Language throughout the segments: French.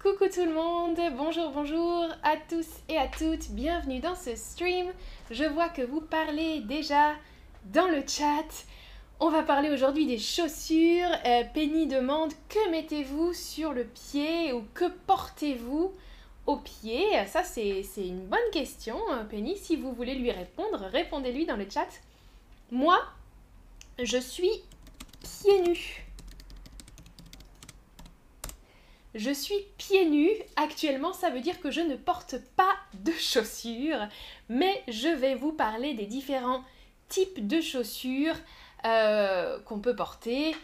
Coucou tout le monde, bonjour, bonjour à tous et à toutes, bienvenue dans ce stream. Je vois que vous parlez déjà dans le chat. On va parler aujourd'hui des chaussures. Euh, Penny demande que mettez-vous sur le pied ou que portez-vous au pied? Ça, c'est une bonne question, Penny. Si vous voulez lui répondre, répondez-lui dans le chat. Moi, je suis pieds nus. Je suis pieds nus. Actuellement, ça veut dire que je ne porte pas de chaussures, mais je vais vous parler des différents types de chaussures euh, qu'on peut porter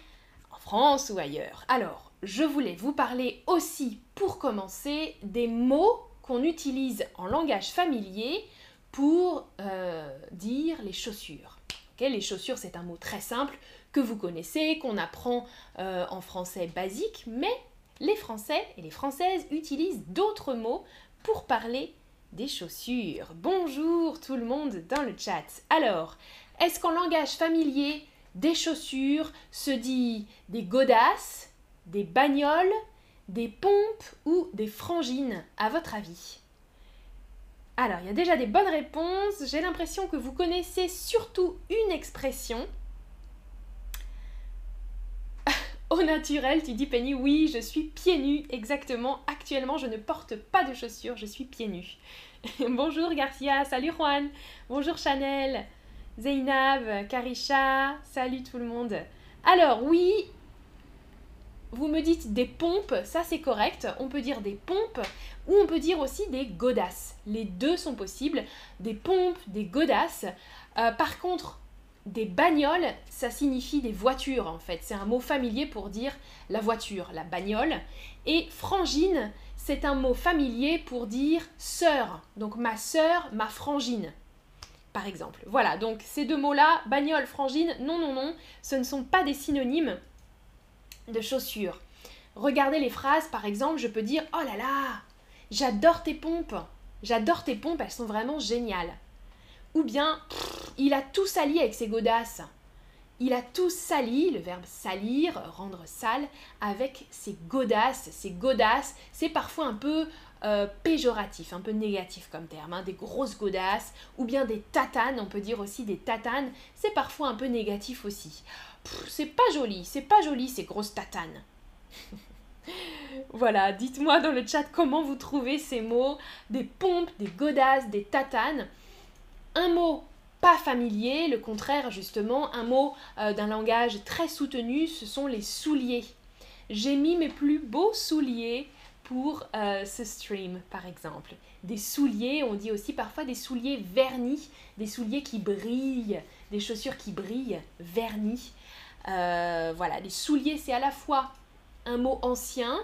en France ou ailleurs. Alors, je voulais vous parler aussi, pour commencer, des mots qu'on utilise en langage familier pour euh, dire les chaussures. les chaussures, c'est un mot très simple que vous connaissez, qu'on apprend euh, en français basique, mais les Français et les Françaises utilisent d'autres mots pour parler des chaussures. Bonjour tout le monde dans le chat. Alors, est-ce qu'en langage familier, des chaussures se dit des godasses, des bagnoles, des pompes ou des frangines, à votre avis? Alors, il y a déjà des bonnes réponses. J'ai l'impression que vous connaissez surtout une expression naturel, tu dis Penny, oui, je suis pieds nus, exactement. Actuellement, je ne porte pas de chaussures, je suis pieds nus. Bonjour Garcia, salut Juan, bonjour Chanel, Zeynab, Karisha, salut tout le monde. Alors oui, vous me dites des pompes, ça c'est correct, on peut dire des pompes ou on peut dire aussi des godasses. Les deux sont possibles, des pompes, des godasses. Euh, par contre, des bagnoles, ça signifie des voitures en fait. C'est un mot familier pour dire la voiture, la bagnole. Et frangine, c'est un mot familier pour dire sœur. Donc ma sœur, ma frangine. Par exemple. Voilà, donc ces deux mots-là, bagnole, frangine, non, non, non, ce ne sont pas des synonymes de chaussures. Regardez les phrases, par exemple, je peux dire Oh là là, j'adore tes pompes. J'adore tes pompes, elles sont vraiment géniales. Ou bien, il a tout sali avec ses godasses. Il a tout sali, le verbe salir, rendre sale, avec ses godasses. Ses godasses, c'est parfois un peu euh, péjoratif, un peu négatif comme terme. Hein. des grosses godasses, ou bien des tatanes, on peut dire aussi des tatanes, c'est parfois un peu négatif aussi. C'est pas joli, c'est pas joli ces grosses tatanes. voilà, dites-moi dans le chat comment vous trouvez ces mots, des pompes, des godasses, des tatanes. Un mot pas familier, le contraire justement, un mot euh, d'un langage très soutenu, ce sont les souliers. J'ai mis mes plus beaux souliers pour euh, ce stream, par exemple. Des souliers, on dit aussi parfois des souliers vernis, des souliers qui brillent, des chaussures qui brillent, vernis. Euh, voilà, les souliers, c'est à la fois un mot ancien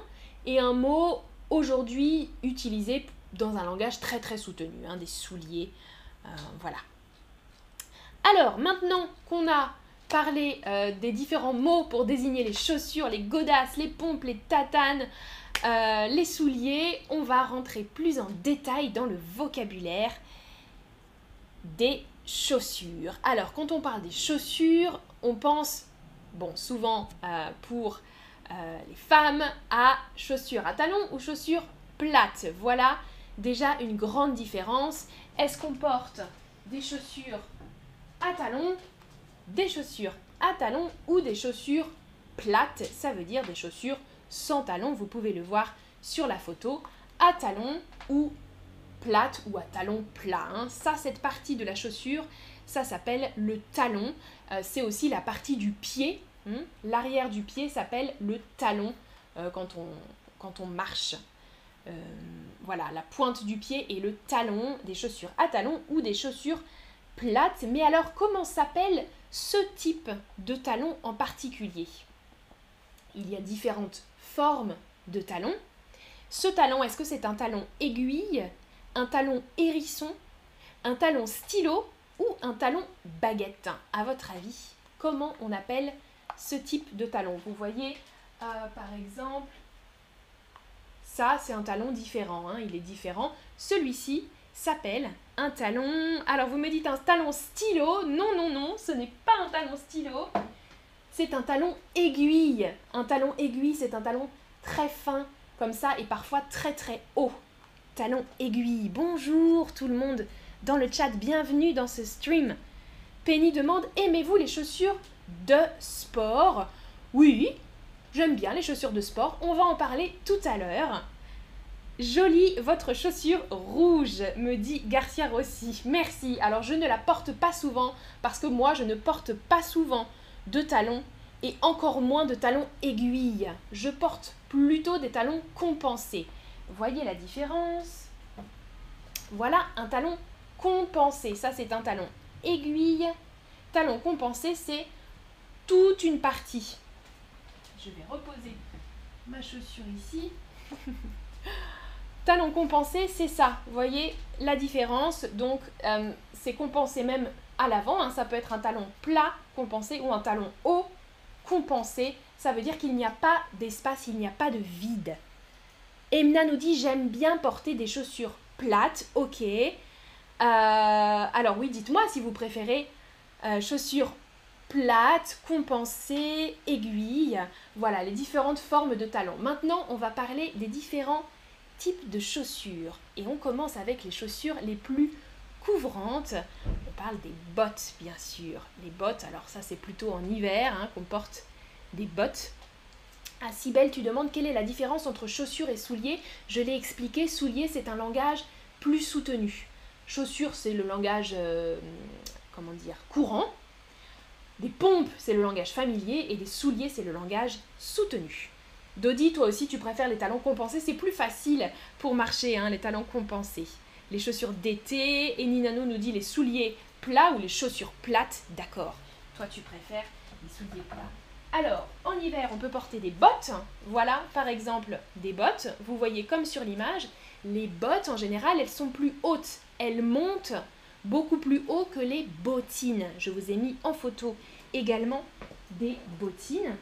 et un mot aujourd'hui utilisé dans un langage très très soutenu, hein, des souliers. Euh, voilà. Alors, maintenant qu'on a parlé euh, des différents mots pour désigner les chaussures, les godasses, les pompes, les tatanes, euh, les souliers, on va rentrer plus en détail dans le vocabulaire des chaussures. Alors, quand on parle des chaussures, on pense, bon, souvent pour les femmes, à chaussures à talons ou chaussures plates. Voilà déjà une grande différence. Est-ce qu'on porte des chaussures à talons, des chaussures à talons ou des chaussures plates? Ça veut dire des chaussures sans talons. Vous pouvez le voir sur la photo. À talons ou plates ou à talons plats. Hein. Ça, cette partie de la chaussure, ça s'appelle le talon. Euh, c'est aussi la partie du pied. Hein. L'arrière du pied s'appelle le talon euh, quand on marche. Euh, voilà, la pointe du pied et le talon, des chaussures à talons ou des chaussures plates. Mais alors, comment s'appelle ce type de talon en particulier? Il y a différentes formes de talons. Ce talon, est-ce que c'est un talon aiguille, un talon hérisson, un talon stylo ou un talon baguette? À votre avis, comment on appelle ce type de talon? Vous voyez, euh, par exemple, c'est un talon différent, hein, il est différent. Celui-ci s'appelle un talon... Alors, vous me dites un talon stylo. Non, non, non, ce n'est pas un talon stylo. C'est un talon aiguille. Un talon aiguille, c'est un talon très fin, comme ça et parfois très très haut. Talon aiguille. Bonjour tout le monde dans le chat, bienvenue dans ce stream. Penny demande Aimez-vous les chaussures de sport? Oui, j'aime bien les chaussures de sport. On va en parler tout à l'heure. Jolie votre chaussure rouge, me dit Garcia Rossi. Merci. Alors je ne la porte pas souvent parce que moi je ne porte pas souvent de talons et encore moins de talons aiguilles. Je porte plutôt des talons compensés. Voyez la différence Voilà un talon compensé. Ça c'est un talon aiguille. Talon compensé c'est toute une partie. Je vais reposer ma chaussure ici. talon compensé, c'est ça. Vous voyez la différence. Donc, euh, c'est compensé même à l'avant. Hein. Ça peut être un talon plat compensé ou un talon haut compensé. Ça veut dire qu'il n'y a pas d'espace, il n'y a pas de vide. Emna nous dit J'aime bien porter des chaussures plates. Ok. Euh, alors, oui, dites-moi si vous préférez euh, chaussures plates, compensées, aiguilles. Voilà, les différentes formes de talons. Maintenant, on va parler des différents types de chaussures. Et on commence avec les chaussures les plus couvrantes. On parle des bottes, bien sûr. Les bottes, alors ça c'est plutôt en hiver hein, qu'on porte des bottes. Ah, Sibelle, tu demandes quelle est la différence entre chaussures et souliers. Je l'ai expliqué, souliers c'est un langage plus soutenu. Chaussures c'est le langage, euh, comment dire, courant. Des pompes c'est le langage familier et des souliers c'est le langage soutenu. Dodi, toi aussi, tu préfères les talons compensés. C'est plus facile pour marcher, hein, les talons compensés. Les chaussures d'été. Et Ninano nous dit les souliers plats ou les chaussures plates. D'accord. Toi, tu préfères les souliers plats. Alors, en hiver, on peut porter des bottes. Voilà, par exemple, des bottes. Vous voyez comme sur l'image, les bottes, en général, elles sont plus hautes. Elles montent beaucoup plus haut que les bottines. Je vous ai mis en photo également des bottines.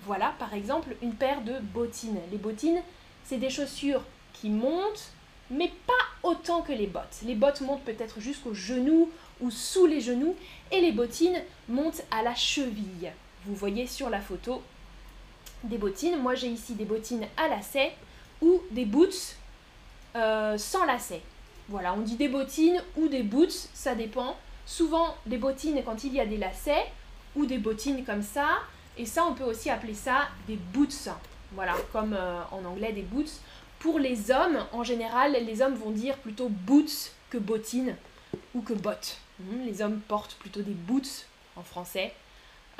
Voilà, par exemple, une paire de bottines. Les bottines, c'est des chaussures qui montent, mais pas autant que les bottes. Les bottes montent peut-être jusqu'aux genoux ou sous les genoux, et les bottines montent à la cheville. Vous voyez sur la photo des bottines. Moi, j'ai ici des bottines à lacets ou des boots euh, sans lacets. Voilà, on dit des bottines ou des boots, ça dépend. Souvent, des bottines quand il y a des lacets, ou des bottines comme ça, et ça, on peut aussi appeler ça des boots. Voilà, comme euh, en anglais des boots. Pour les hommes, en général, les hommes vont dire plutôt boots que bottines ou que bottes. Hmm, les hommes portent plutôt des boots en français.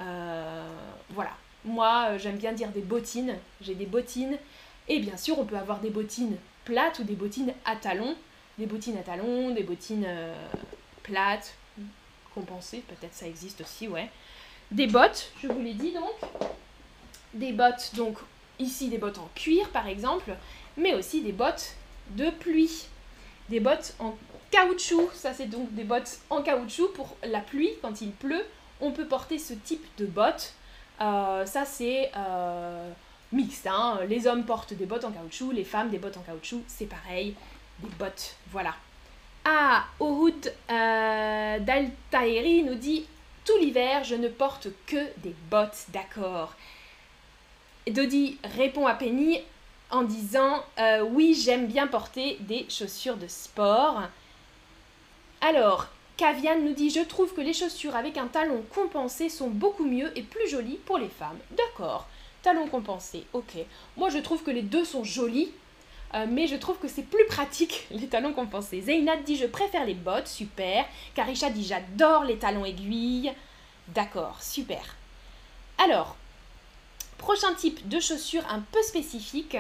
Euh, voilà. Moi, euh, j'aime bien dire des bottines. J'ai des bottines. Et bien sûr, on peut avoir des bottines plates ou des bottines à talons. Des bottines à talons, des bottines plates, compensées, peut-être ça existe aussi, ouais. Des bottes, je vous l'ai dit donc. Des bottes, donc ici des bottes en cuir par exemple, mais aussi des bottes de pluie. Des bottes en caoutchouc, ça c'est donc des bottes en caoutchouc pour la pluie quand il pleut. On peut porter ce type de bottes. Euh, ça c'est euh, mixte. Hein. Les hommes portent des bottes en caoutchouc, les femmes des bottes en caoutchouc, c'est pareil. Des bottes, voilà. Ah, Ohud euh, nous dit tout l'hiver, je ne porte que des bottes, d'accord. Dodi répond à Penny en disant euh, Oui, j'aime bien porter des chaussures de sport. Alors, Kavian nous dit Je trouve que les chaussures avec un talon compensé sont beaucoup mieux et plus jolies pour les femmes. D'accord, talon compensé, ok. Moi, je trouve que les deux sont jolis, euh, mais je trouve que c'est plus pratique les talons compensés. Zeynad dit je préfère les bottes, super. Karisha dit j'adore les talons aiguilles. D'accord, super. Alors, prochain type de chaussures un peu spécifique.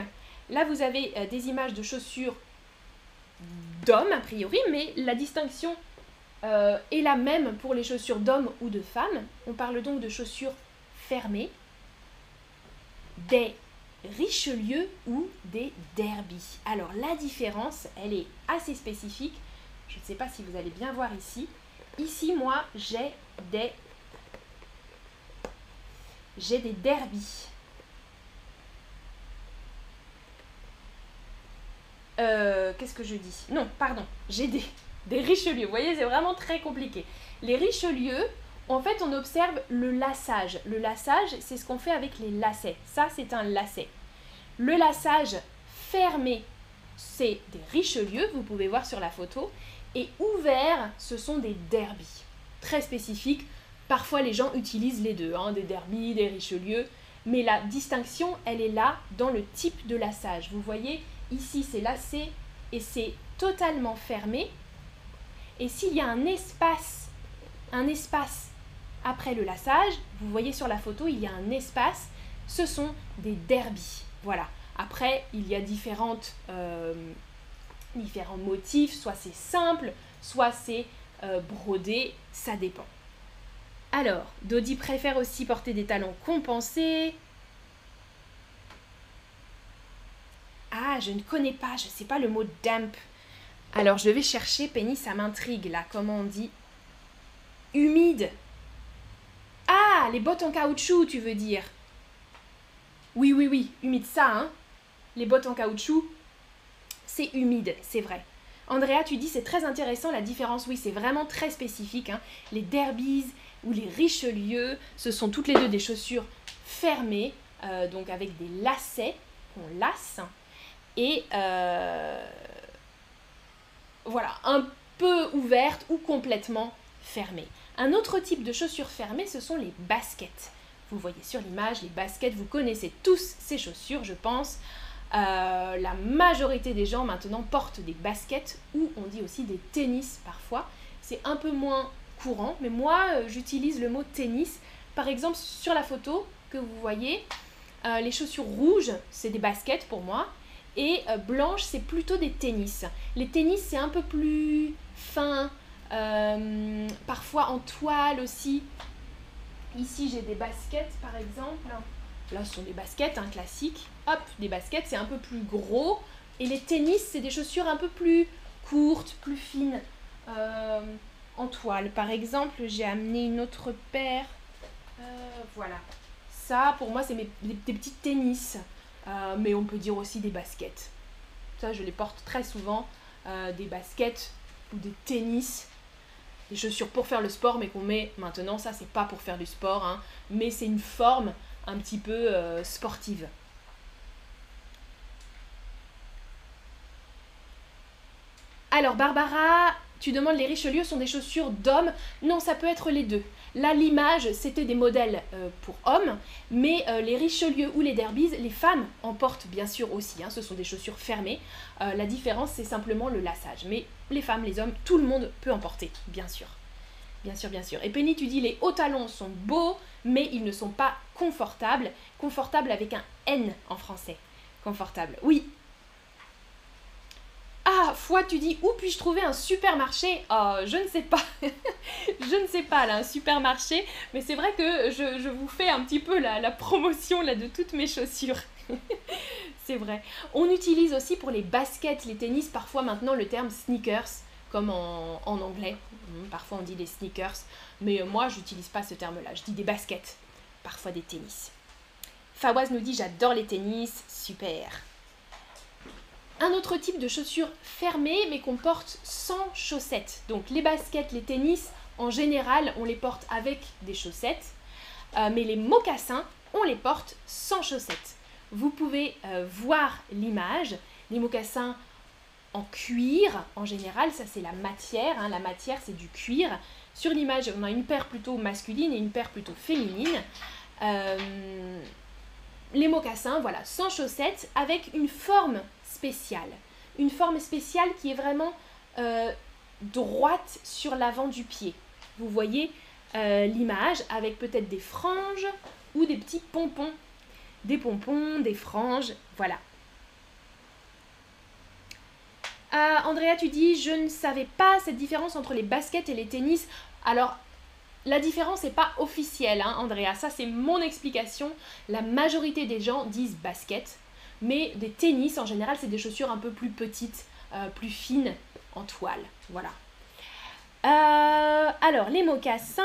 Là, vous avez euh, des images de chaussures d'hommes a priori, mais la distinction euh, est la même pour les chaussures d'hommes ou de femmes. On parle donc de chaussures fermées, des Richelieu ou des Derby. Alors la différence, elle est assez spécifique. Je ne sais pas si vous allez bien voir ici. Ici, moi, j'ai des j'ai des Derby. Euh, Qu'est-ce que je dis? Non, pardon. J'ai des, des Richelieu. Vous voyez, c'est vraiment très compliqué. Les Richelieu, en fait, on observe le lassage. Le lassage, c'est ce qu'on fait avec les lacets. Ça, c'est un lacet. Le lassage fermé, c'est des Richelieu, vous pouvez voir sur la photo. Et ouvert, ce sont des Derby. Très spécifiques. Parfois, les gens utilisent les deux, hein, des Derby, des Richelieu. Mais la distinction, elle est là dans le type de lassage. Vous voyez, ici, c'est lacé et c'est totalement fermé. Et s'il y a un espace, un espace après le lassage, vous voyez sur la photo, il y a un espace, ce sont des derbies. Voilà. Après, il y a euh, différents motifs, soit c'est simple, soit c'est euh, brodé, ça dépend. Alors, Dodi préfère aussi porter des talons compensés. Ah, je ne connais pas, je ne sais pas le mot damp. Alors, je vais chercher, Penny, ça m'intrigue là, comment on dit? Humide. Les bottes en caoutchouc, tu veux dire Oui, oui, oui, humide ça, hein Les bottes en caoutchouc, c'est humide, c'est vrai. Andrea, tu dis c'est très intéressant la différence. Oui, c'est vraiment très spécifique. Hein. Les derbies ou les Richelieu, ce sont toutes les deux des chaussures fermées, euh, donc avec des lacets qu'on lasse. Et euh, voilà, un peu ouvertes ou complètement fermées. Un autre type de chaussures fermées, ce sont les baskets. Vous voyez sur l'image les baskets, vous connaissez tous ces chaussures, je pense. Euh, la majorité des gens maintenant portent des baskets ou on dit aussi des tennis parfois. C'est un peu moins courant, mais moi euh, j'utilise le mot tennis. Par exemple, sur la photo que vous voyez, euh, les chaussures rouges, c'est des baskets pour moi, et blanches, c'est plutôt des tennis. Les tennis, c'est un peu plus fin, parfois en toile aussi. Ici, j'ai des baskets par exemple. Là, ce sont des baskets, un classique. Hop, des baskets, c'est un peu plus gros. Et les tennis, c'est des chaussures un peu plus courtes, plus fines, euh, en toile. Par exemple, j'ai amené une autre paire. Euh, voilà. Ça, pour moi, c'est des, petits tennis. Euh, mais on peut dire aussi des baskets. Ça, je les porte très souvent. des baskets ou des tennis chaussures pour faire le sport, mais qu'on met maintenant. Ça, c'est pas pour faire du sport, hein, mais c'est une forme un petit peu euh, sportive. Alors Barbara, tu demandes les Richelieu sont des chaussures d'hommes Non, ça peut être les deux. Là, l'image, c'était des modèles euh, pour hommes, mais euh, les Richelieu ou les Derbies, les femmes en portent bien sûr aussi. Hein, ce sont des chaussures fermées. la différence, c'est simplement le lassage. Mais les femmes, les hommes, tout le monde peut en porter, bien sûr. Bien sûr, bien sûr. Et Penny, tu dis les hauts talons sont beaux, mais ils ne sont pas confortables. Confortable avec un N en français. Confortable. Oui. Ah, foi, tu dis où puis-je trouver un supermarché? Oh, je ne sais pas. je ne sais pas, là, un supermarché. Mais c'est vrai que je, vous fais un petit peu la, la promotion là, de toutes mes chaussures. c'est vrai. On utilise aussi pour les baskets, les tennis, parfois maintenant le terme sneakers comme en, anglais. Hmm, parfois on dit des sneakers, mais moi j'utilise pas ce terme-là. Je dis des baskets, parfois des tennis. Fawaz nous dit j'adore les tennis, super. Un autre type de chaussures fermées mais qu'on porte sans chaussettes. Donc les baskets, les tennis, en général on les porte avec des chaussettes, euh, mais les mocassins on les porte sans chaussettes. Vous pouvez euh, voir l'image. Les mocassins en cuir en général, ça c'est la matière, hein. la matière c'est du cuir. Sur l'image, on a une paire plutôt masculine et une paire plutôt féminine. Euh, les mocassins, voilà, sans chaussettes, avec une forme spéciale. Une forme spéciale qui est vraiment euh, droite sur l'avant du pied. Vous voyez euh, l'image avec peut-être des franges ou des petits pompons. Des pompons, des franges, voilà. Euh, Andrea, tu dis, je ne savais pas cette différence entre les baskets et les tennis. Alors, la différence n'est pas officielle, hein, Andrea. Ça, c'est mon explication. La majorité des gens disent basket, mais des tennis, en général, c'est des chaussures un peu plus petites, euh, plus fines, en toile. Voilà. Euh, alors, les mocassins,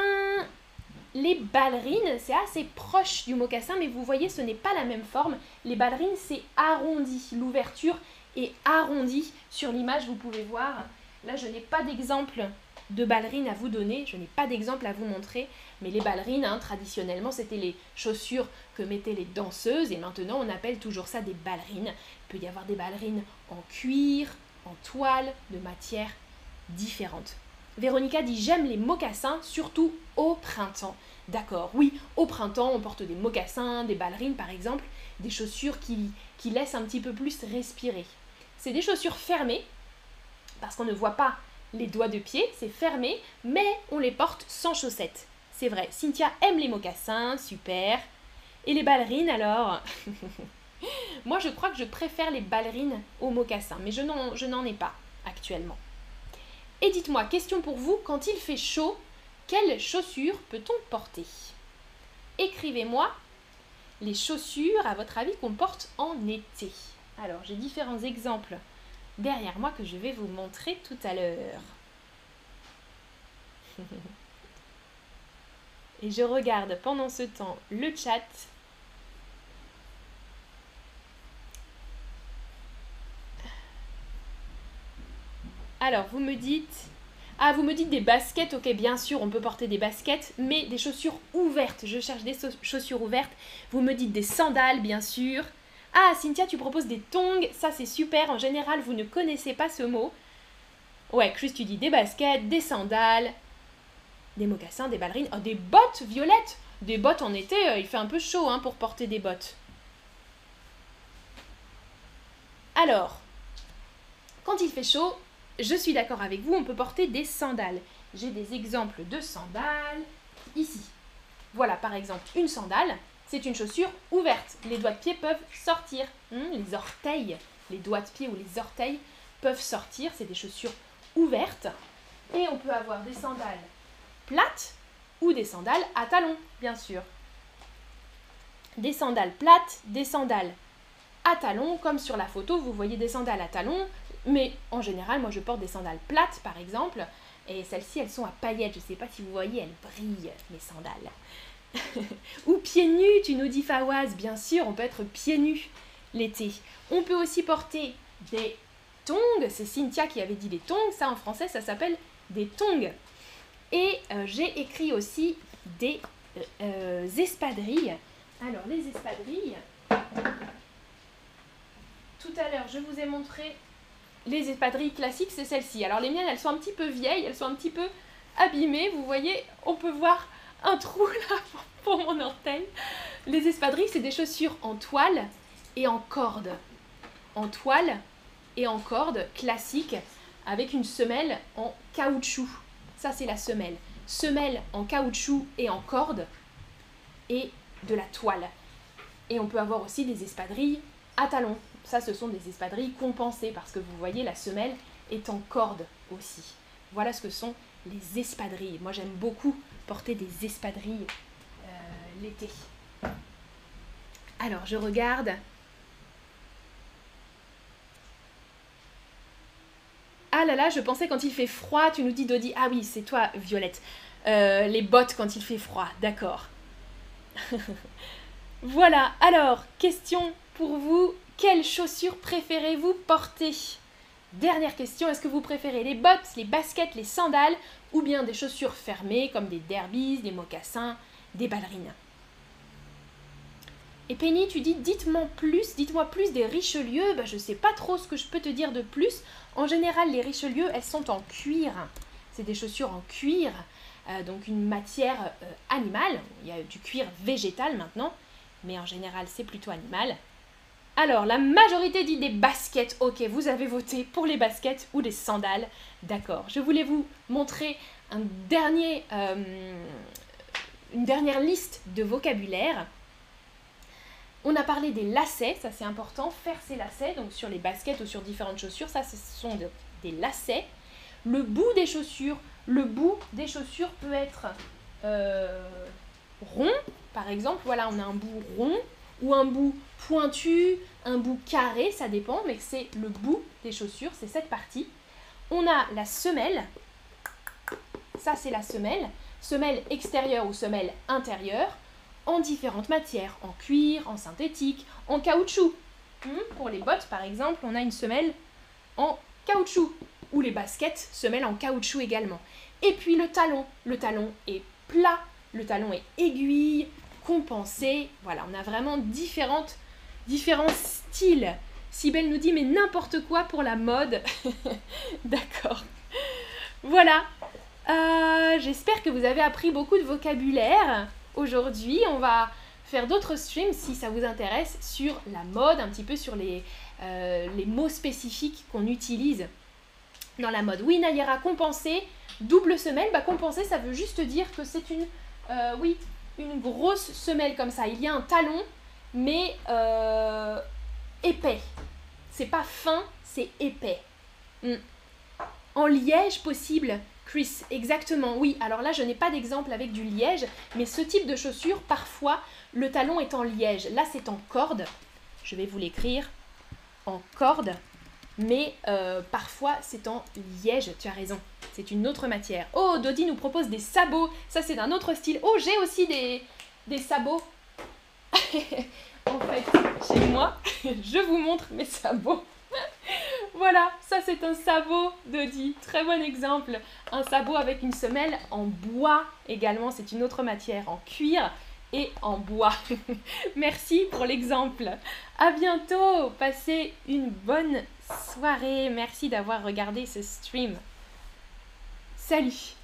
les ballerines, c'est assez proche du mocassin, mais vous voyez, ce n'est pas la même forme. Les ballerines, c'est arrondi. L'ouverture arrondi. Sur l'image, vous pouvez voir, là je n'ai pas d'exemple de ballerines à vous donner. Je n'ai pas d'exemple à vous montrer, mais les ballerines, hein, traditionnellement, c'était les chaussures que mettaient les danseuses, et maintenant on appelle toujours ça des ballerines. Il peut y avoir des ballerines en cuir, en toile, de matières différentes. Véronica dit J'aime les mocassins, surtout au printemps. D'accord, oui, au printemps, on porte des mocassins, des ballerines par exemple, des chaussures qui, qui laissent un petit peu plus respirer. C'est des chaussures fermées, parce qu'on ne voit pas les doigts de pied, c'est fermé, mais on les porte sans chaussettes. C'est vrai, Cynthia aime les mocassins, super. Et les ballerines alors Moi je crois que je préfère les ballerines aux mocassins, mais je n'en ai pas actuellement. Et dites-moi, question pour vous, quand il fait chaud, quelles chaussures peut-on porter? Écrivez-moi les chaussures, à votre avis, qu'on porte en été. Alors, j'ai différents exemples derrière moi que je vais vous montrer tout à l'heure. Et je regarde pendant ce temps le chat. Alors, vous me dites ah, vous me dites des baskets, ok, bien sûr, on peut porter des baskets, mais des chaussures ouvertes. Je cherche des chaussures ouvertes. Vous me dites des sandales, bien sûr. Ah, Cynthia, tu proposes des tongs, ça c'est super. En général, vous ne connaissez pas ce mot. Ouais, Chris, tu dis des baskets, des sandales, des mocassins, des ballerines, oh, des bottes violettes. Des bottes en été, euh, il fait un peu chaud hein, pour porter des bottes. Alors, quand il fait chaud, je suis d'accord avec vous, on peut porter des sandales. J'ai des exemples de sandales ici. Voilà par exemple une sandale, c'est une chaussure ouverte. Les doigts de pied peuvent sortir. Hmm, les orteils, les doigts de pied ou les orteils peuvent sortir. C'est des chaussures ouvertes. Et on peut avoir des sandales plates ou des sandales à talons, bien sûr. Des sandales plates, des sandales à talons, comme sur la photo, vous voyez des sandales à talons, mais en général, moi je porte des sandales plates par exemple, et celles-ci elles sont à paillettes. Je ne sais pas si vous voyez, elles brillent, mes sandales. Ou pieds nus, tu nous dis Fawaz, bien sûr, on peut être pieds nus l'été. On peut aussi porter des tongs, c'est Cynthia qui avait dit des tongs, ça en français ça s'appelle des tongs. Et euh, j'ai écrit aussi des euh, euh, espadrilles. Alors les espadrilles, tout à l'heure je vous ai montré les espadrilles classiques, c'est celle-ci. Alors les miennes, elles sont un petit peu vieilles, elles sont un petit peu abîmées. Vous voyez, on peut voir un trou là pour mon orteil. Les espadrilles, c'est des chaussures en toile et en corde. En toile et en corde classique avec une semelle en caoutchouc. Ça, c'est la semelle. Semelle en caoutchouc et en corde et de la toile. Et on peut avoir aussi des espadrilles à talons. Ça, ce sont des espadrilles compensées parce que vous voyez, la semelle est en corde aussi. Voilà ce que sont les espadrilles. Moi, j'aime beaucoup porter des espadrilles euh, l'été. Alors, je regarde. Ah là là, je pensais quand il fait froid, tu nous dis Dodi. Ah oui, c'est toi, Violette. Euh, les bottes quand il fait froid, d'accord. voilà, alors, question pour vous. Quelles chaussures préférez-vous porter? Dernière question, est-ce que vous préférez les bottes, les baskets, les sandales ou bien des chaussures fermées comme des derbies, des mocassins, des ballerines? Et Penny, tu dis dites-moi plus, dites-moi plus des Richelieu. Je bah, je sais pas trop ce que je peux te dire de plus. En général, les Richelieu, elles sont en cuir. C'est des chaussures en cuir, euh, donc une matière euh, animale. Il y a du cuir végétal maintenant, mais en général, c'est plutôt animal. Alors, la majorité dit des baskets. Ok, vous avez voté pour les baskets ou les sandales. D'accord. Je voulais vous montrer euh, une dernière liste de vocabulaire. On a parlé des lacets, ça c'est important, faire ses lacets, donc sur les baskets ou sur différentes chaussures, ça ce sont des lacets. Le bout des chaussures, le bout des chaussures peut être euh, rond, par exemple, voilà, on a un bout rond, ou un bout pointu, un bout carré, ça dépend, mais c'est le bout des chaussures, c'est cette partie. On a la semelle, ça c'est la semelle, semelle extérieure ou semelle intérieure, en différentes matières, en cuir, en synthétique, en caoutchouc. Hmm, pour les bottes par exemple, on a une semelle en caoutchouc, ou les baskets, semelle en caoutchouc également. Et puis le talon. Le talon est plat, le talon est aiguille, compensé. Voilà, on a vraiment différentes, différents styles. Sibelle nous dit mais n'importe quoi pour la mode. D'accord. Voilà. Euh, j'espère que vous avez appris beaucoup de vocabulaire aujourd'hui. On va faire d'autres streams si ça vous intéresse sur la mode, un petit peu sur les, euh, mots spécifiques qu'on utilise dans la mode. Oui, Nayera, compenser, double semelle. Bah, compenser, ça veut juste dire que c'est une, euh, oui, une grosse semelle comme ça. Il y a un talon, mais euh, épais. C'est pas fin, c'est épais. Hmm. En liège possible, Chris, exactement, oui. Alors là, je n'ai pas d'exemple avec du liège, mais ce type de chaussure, parfois, le talon est en liège. Là, c'est en corde. Je vais vous l'écrire. En corde. Mais euh, parfois, c'est en liège. Tu as raison. C'est une autre matière. Oh, Dodi nous propose des sabots. Ça, c'est d'un autre style. Oh, j'ai aussi des, des sabots. en fait, chez moi, je vous montre mes sabots. voilà, ça c'est un sabot Dodi. Très bon exemple. Un sabot avec une semelle en bois également. C'est une autre matière. En cuir et en bois. Merci pour l'exemple. À bientôt. Passez une bonne soirée. Merci d'avoir regardé ce stream. Salut